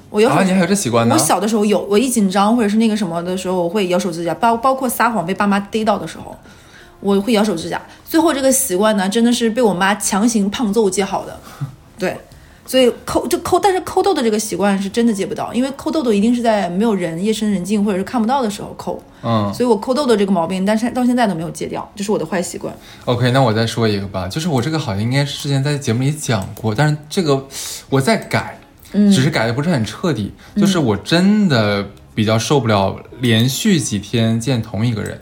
我咬手啊，指你还有这习惯呢我？小的时候有，我一紧张或者是那个什么的时候，我会咬手指甲，包包括撒谎被爸妈逮到的时候，我会咬手指甲。最后这个习惯呢，真的是被我妈强行胖揍戒好的。对，所以抠就抠，但是抠痘的这个习惯是真的戒不到，因为抠痘痘一定是在没有人、夜深人静或者是看不到的时候抠。嗯所以我抠痘痘这个毛病，但是到现在都没有戒掉，这是我的坏习惯。，OK，那我再说一个吧，就是我这个好像应该是之前在节目里讲过，但是这个我在改，嗯只是改的不是很彻底。就是我真的比较受不了连续几天见同一个人。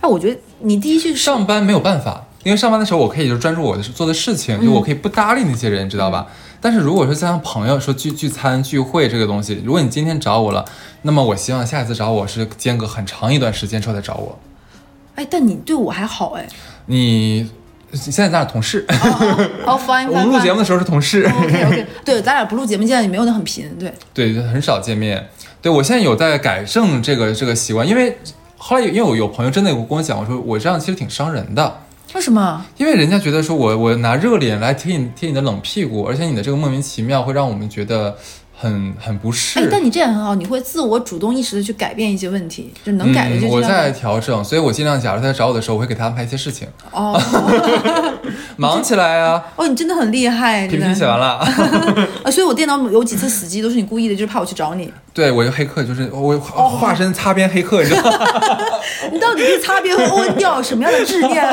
哎，我觉得你第一句上班没有办法，因为上班的时候我可以就专注我的做的事情，嗯就我可以不搭理那些人，知道吧？但是如果说像朋友说聚聚餐聚会这个东西，如果你今天找我了，那么我希望下一次找我是间隔很长一段时间之后再找我。哎，但你对我还好哎。你现在咱俩同事，哦，fine，我们录节目的时候是同事，OK OK，对，咱俩不录节目，现在也没有那很频，对。对，很少见面。对我现在有在改正这个这个习惯，因为后来有因为我有朋友真的有跟我讲，我说我这样其实挺伤人的。为什么？因为人家觉得说我我拿热脸来贴你贴你的冷屁股，而且你的这个莫名其妙会让我们觉得很很不适。哎，但你这样很好，你会自我主动意识的去改变一些问题，就能改的就嗯、我。在调整，所以我尽量，假如他在找我的时候，我会给他安排一些事情，哦 忙起来啊。哦，你真的很厉害，真 PPT 的写完了，啊！所以我电脑有几次死机都是你故意的，就是怕我去找你。对我就黑客，就是我哦化身擦边黑客，你知道吗？你到底是擦边和欧恩调什么样的执念？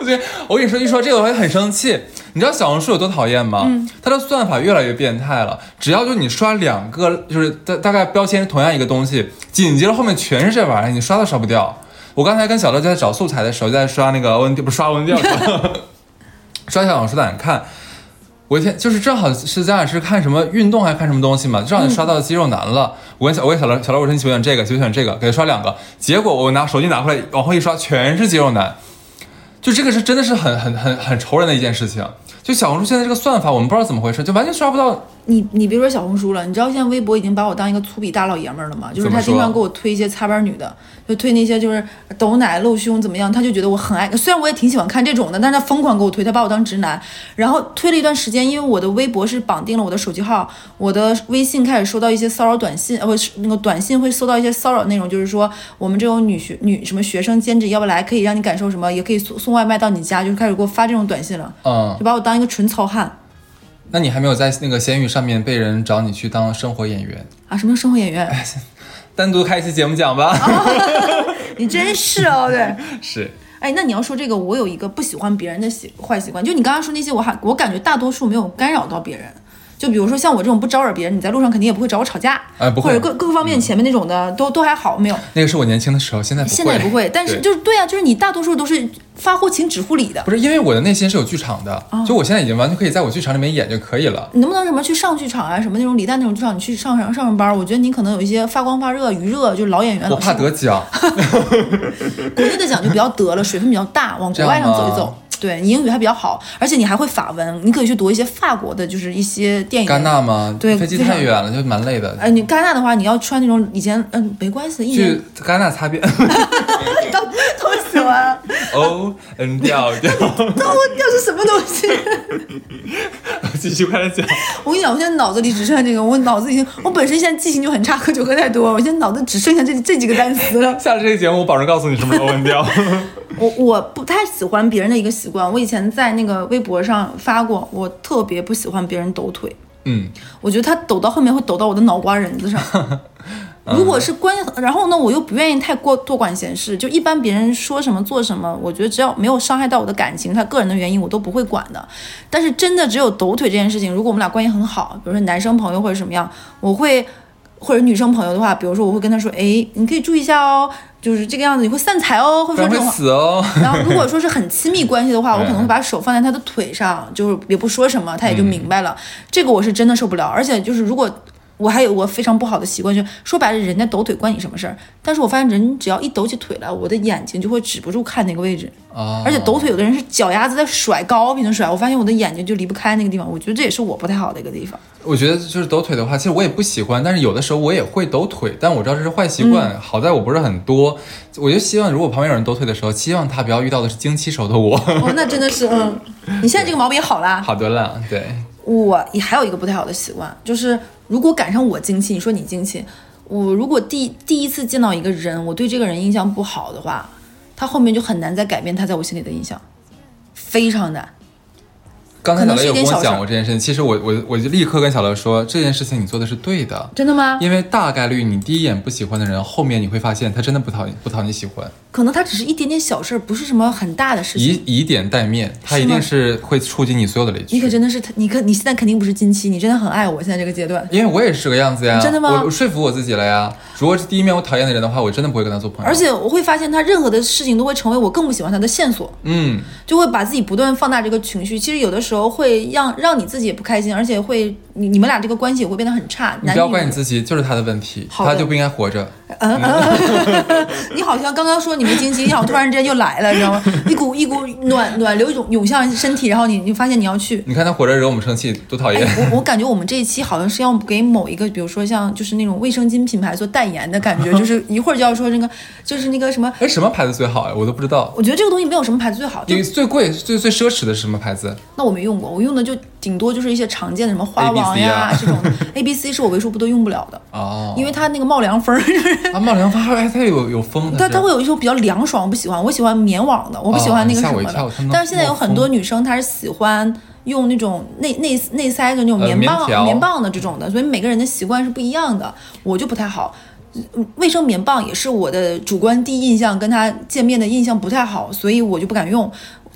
我觉得我跟你说一说这个我会很生气。你知道小红书有多讨厌吗？嗯它的算法越来越变态了。只要就你刷两个，就是大大概标签是同样一个东西，紧接着后面全是这玩意儿，你刷都刷不掉。我刚才跟小乐在找素材的时候，就在刷那个欧文调，不是刷欧文调，刷小红书胆看。我一天就是正好是咱俩是看什么运动还是看什么东西嘛，正好刷到肌肉男了。我跟小我跟小乐小乐我说你喜欢这个，喜欢这个，给他刷两个。结果我拿手机拿回来往后一刷，全是肌肉男。就这个是真的是很很很很愁人的一件事情。就小红书现在这个算法，我们不知道怎么回事，就完全刷不到。你你别说小红书了，你知道现在微博已经把我当一个粗鄙大老爷们儿了吗？就是他经常给我推一些擦边女的，就推那些就是抖奶露胸怎么样，他就觉得我很爱。虽然我也挺喜欢看这种的，但是他疯狂给我推，他把我当直男。然后推了一段时间，因为我的微博是绑定了我的手机号，我的微信开始收到一些骚扰短信，呃，不是那个短信会收到一些骚扰内容，就是说我们这种女学女什么学生兼职要不来，可以让你感受什么，也可以送送外卖到你家，就开始给我发这种短信了，嗯就，把我当一个纯糙汉那你还没有在那个闲鱼上面被人找你去当生活演员？啊！什么生活演员？单独开一期节目讲吧。你真是哦，对。是，哎，那你要说这个，我有一个不喜欢别人的习坏习惯，就你刚刚说那些，我还我感觉大多数没有干扰到别人。就比如说像我这种不招惹别人，你在路上肯定也不会找我吵架，哎不会或者各各个方面前面那种的、都都还好，没有。那个是我年轻的时候，现在。现在也不会，但是就是对啊，就是你大多数都是发乎情止乎理的。不是因为我的内心是有剧场的，哦就我现在已经完全可以在我剧场里面演就可以了。你能不能什么去上剧场啊，什么那种李诞那种剧场，你去上上上上班？我觉得你可能有一些发光发热、余热，就是老演员。我怕得奖，国内的奖就比较得了，水分比较大，往国外上走一走。对你英语还比较好，而且你还会法文，你可以去读一些法国的，就是一些电影。戛纳吗？对飞机太远了，就蛮累的。呃，你戛纳的话，你要穿那种以前嗯没关系的，去戛纳擦边 都都喜欢。O N 调调，那我调是什么东西？继续快来讲。我跟你讲，我现在脑子里只剩下这个，我脑子已经，我本身现在记性就很差，喝酒喝太多，我现在脑子只剩下这这几个单词了。下了这个节目，我保证告诉你什么是 O N 调。我我不太喜欢别人的一个习惯，我以前在那个微博上发过，我特别不喜欢别人抖腿，嗯，我觉得他抖到后面会抖到我的脑瓜仁子上。如果是关系，然后呢，我又不愿意太过多管闲事，就一般别人说什么做什么，我觉得只要没有伤害到我的感情，他个人的原因我都不会管的。但是真的只有抖腿这件事情，如果我们俩关系很好，比如说男生朋友或者什么样，我会或者女生朋友的话，比如说我会跟他说，哎，你可以注意一下哦，就是这个样子，你会散财哦，会说这种话。死哦。然后如果说是很亲密关系的话，我可能会把手放在他的腿上，就是也不说什么，他也就明白了。这个我是真的受不了，而且就是如果。我还有个非常不好的习惯，就是说白了，人家抖腿关你什么事儿？但是我发现人只要一抖起腿来，我的眼睛就会止不住看那个位置，啊，而且抖腿有的人是脚丫子在甩，高频的甩，我发现我的眼睛就离不开那个地方，我觉得这也是我不太好的一个地方。我觉得就是抖腿的话，其实我也不喜欢，但是有的时候我也会抖腿，但我知道这是坏习惯。好在我不是很多，我就希望如果旁边有人抖腿的时候，希望他不要遇到的是经期时候的我。哦，那真的是，嗯，你现在这个毛病好啦。好多了，对，我也还有一个不太好的习惯，就是如果赶上我经期，你说你经期，我如果第第一次见到一个人，我对这个人印象不好的话，他后面就很难再改变他在我心里的印象，非常难。刚才小乐有跟我讲过这件事情，其实我我我就立刻跟小乐说，这件事情你做的是对的。真的吗？因为大概率你第一眼不喜欢的人，后面你会发现他真的不讨你不讨你喜欢，可能他只是一点点小事儿，不是什么很大的事情。以以点带面，他一定是会触及你所有的雷区。你可真的是，你可你现在肯定不是经期，你真的很爱我现在这个阶段。因为我也是个样子呀，真的吗我我说服我自己了呀。如果是第一面我讨厌的人的话，我真的不会跟他做朋友。而，且我会发现他任何的事情都会成为我更不喜欢他的线索。嗯，就会把自己不断放大这个情绪，其实有的时候会让让你自己也不开心，而且会你你们俩这个关系也会变得很差。你不要怪你自己，就是他的问题，他就不应该活着。嗯嗯，你好像刚刚说你没经期，你好像突然之间就来了，你知道吗？一股一股暖暖流涌涌向身体，然后你你发现你要去。你看他活着惹我们生气，多讨哎厌。，我我感觉我们这一期好像是要给某一个，比如说像就是那种卫生巾品牌做代言的感觉，就是一会儿就要说那个就是那个什么，哎，什么牌子最好呀？我都不知道。我觉得这个东西没有什么牌子最好，就你最贵、最最奢侈的是什么牌子？那我没用过，我用的就顶多就是一些常见的什么花王呀啊这种，A B C 是我为数不多用不了的，哦，因为它那个冒凉风儿，啊，冒凉风还它有有风，它它会有一种比较凉爽，我不喜欢，我喜欢棉网的，我不喜欢那个什么的。但是现在有很多女生她是喜欢用那种内内内塞的那种呃棉棒、棉棉棒的这种的，所以每个人的习惯是不一样的，我就不太好。嗯卫生棉棒也是我的主观第一印象，跟他见面的印象不太好，所以我就不敢用。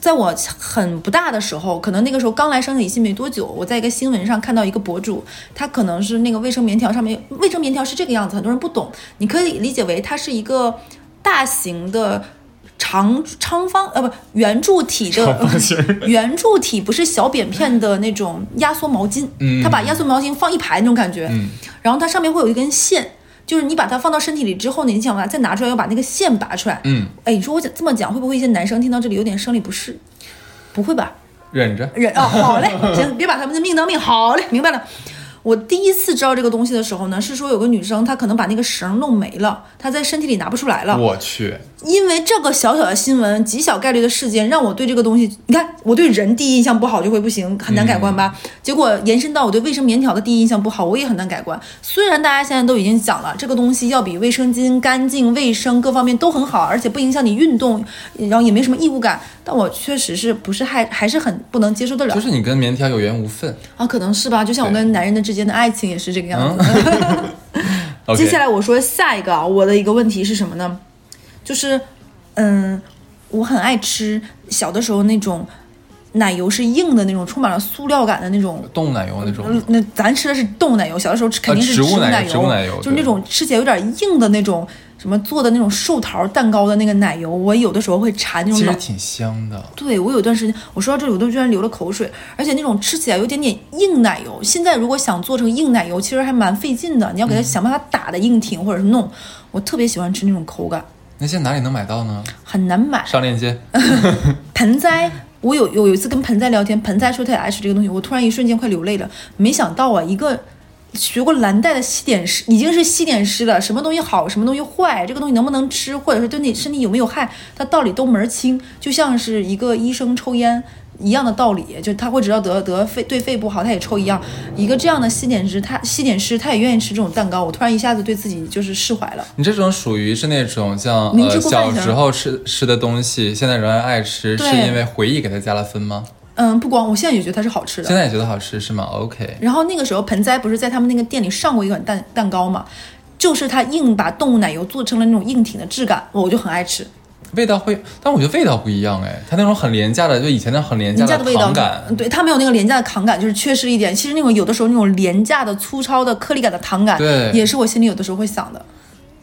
在我很不大的时候，可能那个时候刚来生理期没多久，我在一个新闻上看到一个博主，他可能是那个卫生棉条上面，卫生棉条是这个样子，很多人不懂，你可以理解为它是一个大型的长长方呃不圆柱体的 圆柱体，不是小扁片的那种压缩毛巾，嗯它把压缩毛巾放一排那种感觉，嗯然后它上面会有一根线。就是你把它放到身体里之后呢，你想把它再拿出来，要把那个线拔出来。嗯，哎，你说我这么讲，会不会一些男生听到这里有点生理不适？不会吧？忍着。忍哦，好嘞，行，别把他们的命当命。好嘞，明白了。我第一次知道这个东西的时候呢，是说有个女生她可能把那个绳弄没了，她在身体里拿不出来了。我去，因为这个小小的新闻，极小概率的事件，让我对这个东西，你看我对人第一印象不好就会不行，很难改观吧？结果延伸到我对卫生棉条的第一印象不好，我也很难改观。虽然大家现在都已经讲了，这个东西要比卫生巾干净、卫生各方面都很好，而且不影响你运动，然后也没什么异物感，但我确实是不是还还是很不能接受得了就是你跟棉条有缘无分。啊？可能是吧，就像我跟男人的之间的爱情也是这个样子。接下来我说下一个啊，我的一个问题是什么呢？就是，嗯，我很爱吃小的时候那种奶油是硬的那种，充满了塑料感的那种。冻奶油那种，嗯，那咱吃的是冻奶油，小的时候吃肯定是植物奶油植物奶油就是那种吃起来有点硬的那种什什么做的那种寿桃蛋糕的那个奶油，我有的时候会馋那种老。其实挺香的。对我有段时间，我说到这里我都居然流了口水，而且那种吃起来有点点硬奶油。现在如果想做成硬奶油，其实还蛮费劲的，你要给它想办法打的硬挺，或者是弄。我特别喜欢吃那种口感，那现在哪里能买到呢？很难买。上链接。盆栽，我有有有一次跟盆栽聊天，盆栽说他也爱吃这个东西，我突然一瞬间快流泪了。没想到啊，一个学过蓝带的西点师，已经是西点师了，什么东西好，什么东西坏，这个东西能不能吃，或者是对你身体有没有害，他道理都门儿清，就像是一个医生抽烟。一样的道理，就他会知道得得肺对肺不好，他也抽一样。一个这样的西点师，他西点师他也愿意吃这种蛋糕。我突然一下子对自己就是释怀了。你这种属于是那种像呃小时候吃吃的东西，现在仍然爱吃，是因为回忆给他加了分吗？嗯，不光我现在也觉得它是好吃的现。在也觉得好吃是吗？OK，然后那个时候盆栽不是在他们那个店里上过一款蛋蛋糕嘛，就是他硬把动物奶油做成了那种硬挺的质感，我就很爱吃。味道会，但我觉得味道不一样哎，它那种很廉价的，就以前那很廉廉价的味道糖感，，对它没有那个廉价的糖感，就是缺失一点。其实那种有的时候那种廉价的粗糙的颗粒感的糖感，对也是我心里有的时候会想的。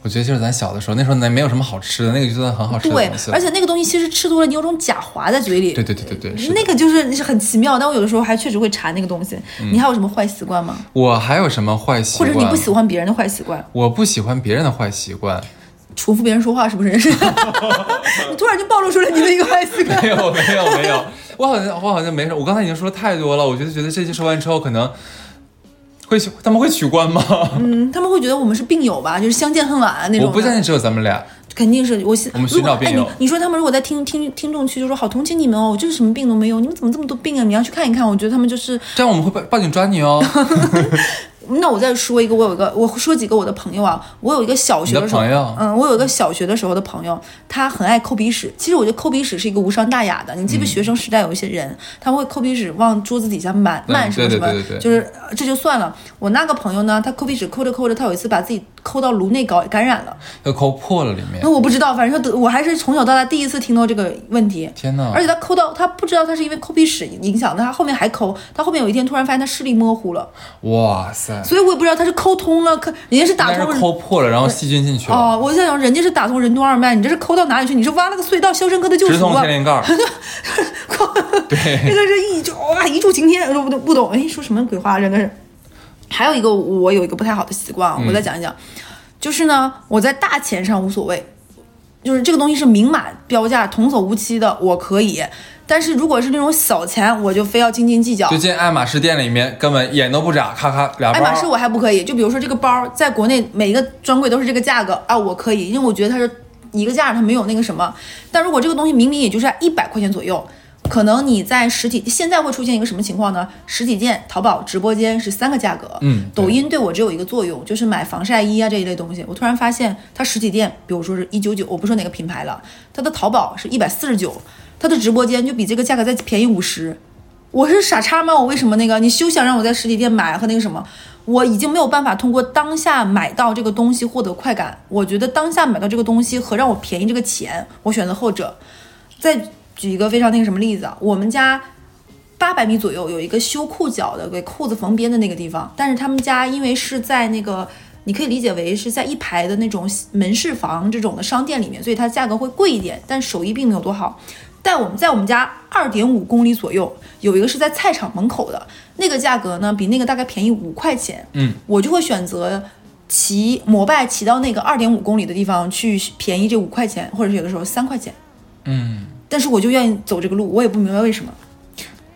我觉得就是咱小的时候，那时候那没有什么好吃的，那个就算很好吃的对东西，了。而且那个东西其实吃多了，你有种假滑在嘴里。对对对对对，那个就是是很奇妙，但我有的时候还确实会馋那个东西。你还有什么坏习惯吗？我还有什么坏习惯？或者你不喜欢别人的坏习惯？我不喜欢别人的坏习惯，重复别人说话是不是？你突然就暴露出了你的一个坏习惯没。有没有没有，我好像我好像没什么，我刚才已经说了太多了，我觉得觉得这些说完之后可能会取他们会取关吗？嗯，他们会觉得我们是病友吧，就是相见恨晚那种。我不相信只有咱们俩，肯定是我现我们寻找病友哎你，你说他们如果在听听听众区就说好同情你们哦，我就是什么病都没有，你们怎么这么多病啊？你要去看一看。我觉得他们就是这样我们会报报警抓你哦。那我再说一个，我有一个，我说几个我的朋友啊，我有一个小学的时候，朋友嗯，我有一个小学的时候的朋友，他很爱抠鼻屎。其实我觉得抠鼻屎是一个无伤大雅的。你记不？学生时代有一些人，他会抠鼻屎往桌子底下漫嗯漫什么什么，对对对对对就是呃这就算了。我那个朋友呢，他抠鼻屎抠着抠着，他有一次把自己抠到颅内搞感染了。要抠破了里面那，我不知道，反正他得我还是从小到大第一次听到这个问题。天哪而！且他抠到，他不知道他是因为抠鼻屎影响的，他后面还抠，他后面有一天突然发现他视力模糊了，哇塞，所以我也不知道他是抠通了，可人家是打通抠破了，然后细菌进去了，哦，我在想人家是打通任督二脉，你这是抠到哪里去？你是挖了个隧道，肖申克的救赎啊？通天灵盖 对，这个是一就哇一柱擎天，我都不懂不懂，哎，说什么鬼话，真的是。还有一个我有一个不太好的习惯啊，我再讲一讲，就是呢，我在大钱上无所谓，就是这个东西是明码标价、童叟无欺的，我可以。但是如果是那种小钱，我就非要斤斤计较。最近爱马仕店里面，根本眼都不眨，咔咔俩包。爱马仕我还不可以，就比如说这个包在国内每一个专柜都是这个价格啊，我可以，因为我觉得它是一个价，它没有那个什么。但如果这个东西明明也就是一百块钱左右，可能你在实体现在会出现一个什么情况呢？实体店、淘宝直播间是三个价格，嗯抖音对我只有一个作用，就是买防晒衣啊这一类东西。我突然发现它实体店，比如说是一九九，我不说哪个品牌了，它的淘宝是一百四十九，他的直播间就比这个价格再便宜五十。我是傻叉吗？我为什么那个？你休想让我在实体店买和那个什么？我已经没有办法通过当下买到这个东西获得快感。我觉得当下买到这个东西和让我便宜这个钱，我选择后者。再举一个非常那个什么例子啊，我们家八百米左右有一个修裤脚的，给裤子缝边的那个地方，但是他们家因为是在那个。你可以理解为是在一排的那种门市房这种的商店里面，所以它价格会贵一点，但手艺并没有多好。但我们在我们家二点五公里左右有一个是在菜场门口的，那个价格呢比那个大概便宜五块钱。嗯，我就会选择骑摩拜骑到那个二点五公里的地方去便宜这五块钱，或者是有的时候三块钱。嗯，但是我就愿意走这个路，我也不明白为什么，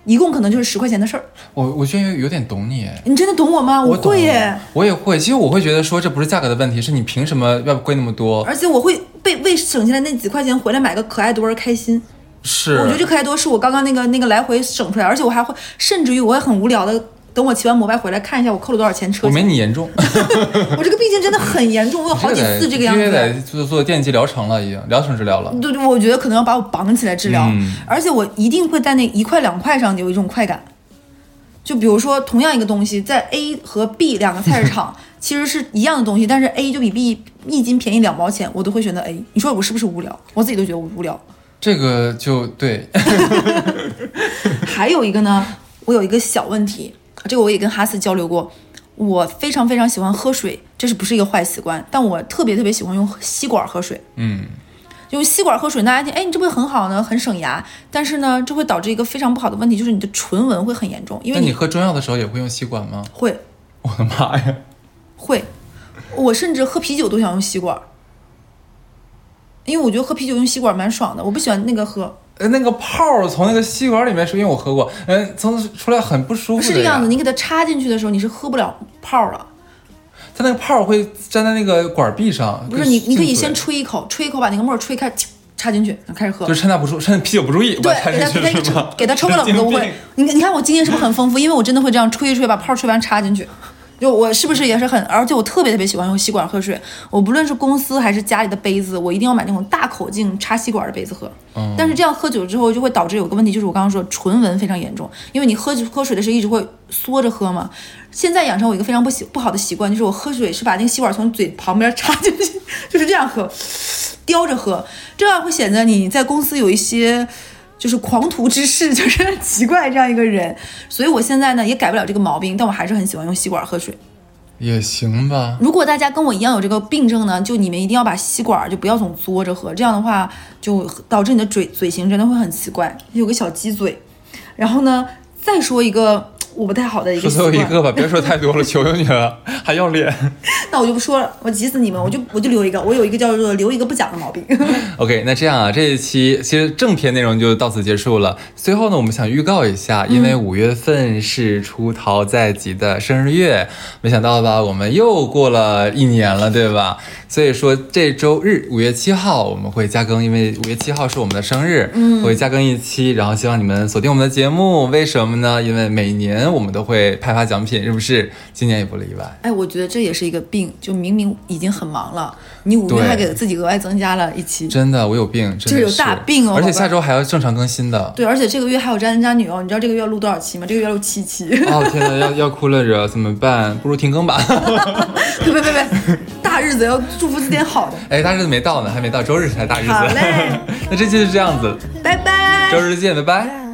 一共可能就是十块钱的事儿。我我居然有有点懂你哎。你真的懂我吗？我会耶，，我也会。其实我会觉得说，这不是价格的问题，是你凭什么要贵那么多？而且我会被为省下来那几块钱回来买个可爱多而开心。是，我觉得这可爱多是我刚刚那个那个来回省出来，而且我还会，甚至于我也很无聊的，等我骑完摩拜回来看一下我扣了多少钱车我没。你严重，我这个病情真的很严重，我有好几次这个样子因为得。做做电击疗程了，已经疗程治疗了。对对，我觉得可能要把我绑起来治疗，嗯而且我一定会在那一块两块上有一种快感。就比如说，同样一个东西，在 A 和 B 两个菜市场 其实是一样的东西，但是 A 就比 B 一斤便宜两毛钱，我都会选择 A。你说我是不是无聊？我自己都觉得我无聊。这个就对，还有一个呢，我有一个小问题，这个我也跟哈斯交流过。我非常非常喜欢喝水，这是不是一个坏习惯？但我特别特别喜欢用吸管喝水。嗯，用吸管喝水，大家听，哎，你这不是很好呢，很省牙。但是呢，这会导致一个非常不好的问题，就是你的唇纹会很严重，因为那你喝中药的时候也会用吸管吗？会我的妈呀！会，我甚至喝啤酒都想用吸管，因为我觉得喝啤酒用吸管蛮爽的，我不喜欢那个喝。呃，那个泡儿从那个吸管里面是，因为我喝过，嗯，从出来很不舒服的呀是这个样子，你给它插进去的时候，你是喝不了泡儿了。它那个泡儿会粘在那个管壁上。不是你，你可以先吹一口，吹一口把那个沫儿吹开，插进去，然后开始喝。就是趁它不注，趁啤酒不注意，对给它给它进去是吗？给它抽个冷子，我会。你你看我经验是不是很丰富？因为我真的会这样吹一吹，把泡儿吹完插进去。就我是不是也是很，而且我特别特别喜欢用吸管喝水。我不论是公司还是家里的杯子，我一定要买那种大口径插吸管的杯子喝。嗯但是这样喝酒之后就会导致有个问题，就是我刚刚说唇纹非常严重，因为你喝喝水的时候一直会缩着喝嘛。现在养成我一个非常不习不好的习惯，就是我喝水是把那个吸管从嘴旁边插进去，就是这样喝，叼着喝，这样会显得你在公司有一些就是狂徒之士，就是很奇怪这样一个人。所以我现在呢也改不了这个毛病，但我还是很喜欢用吸管喝水。也行吧。如果大家跟我一样有这个病症呢，就你们一定要把吸管就不要总嘬着喝，这样的话就导致你的嘴嘴型真的会很奇怪，有个小鸡嘴。然后呢，再说一个我不太好的一个说，最后一个吧，别说太多了，求求你了，还要脸。那我就不说了，我急死你们，我就我就留一个，我有一个叫做留一个不讲的毛病。OK，那这样啊，这一期其实正片内容就到此结束了。最后呢，我们想预告一下，因为五月份是出逃在即的生日月，没想到吧，我们又过了一年了，对吧？所以说这周日五月七号我们会加更，因为五月七号是我们的生日，嗯，会加更一期，然后希望你们锁定我们的节目。为什么呢？因为每年我们都会派发奖品，是不是？今年也不例外。哎，我觉得这也是一个病，就明明已经很忙了，你五月还给自己额外增加了一期。真的，我有病，真的这是有大病哦而且下周还要正常更新的。对，而且这个月还有渣男渣女哦，你知道这个月要录多少期吗？这个月要录七期。哦天呐，要要哭了着，怎么办？不如停更吧。别别别别，大日子要祝福自己点好的。哎，大日子没到呢，还没到，周日才大日子。好嘞 那这期就这样子，拜拜。周日见，拜拜。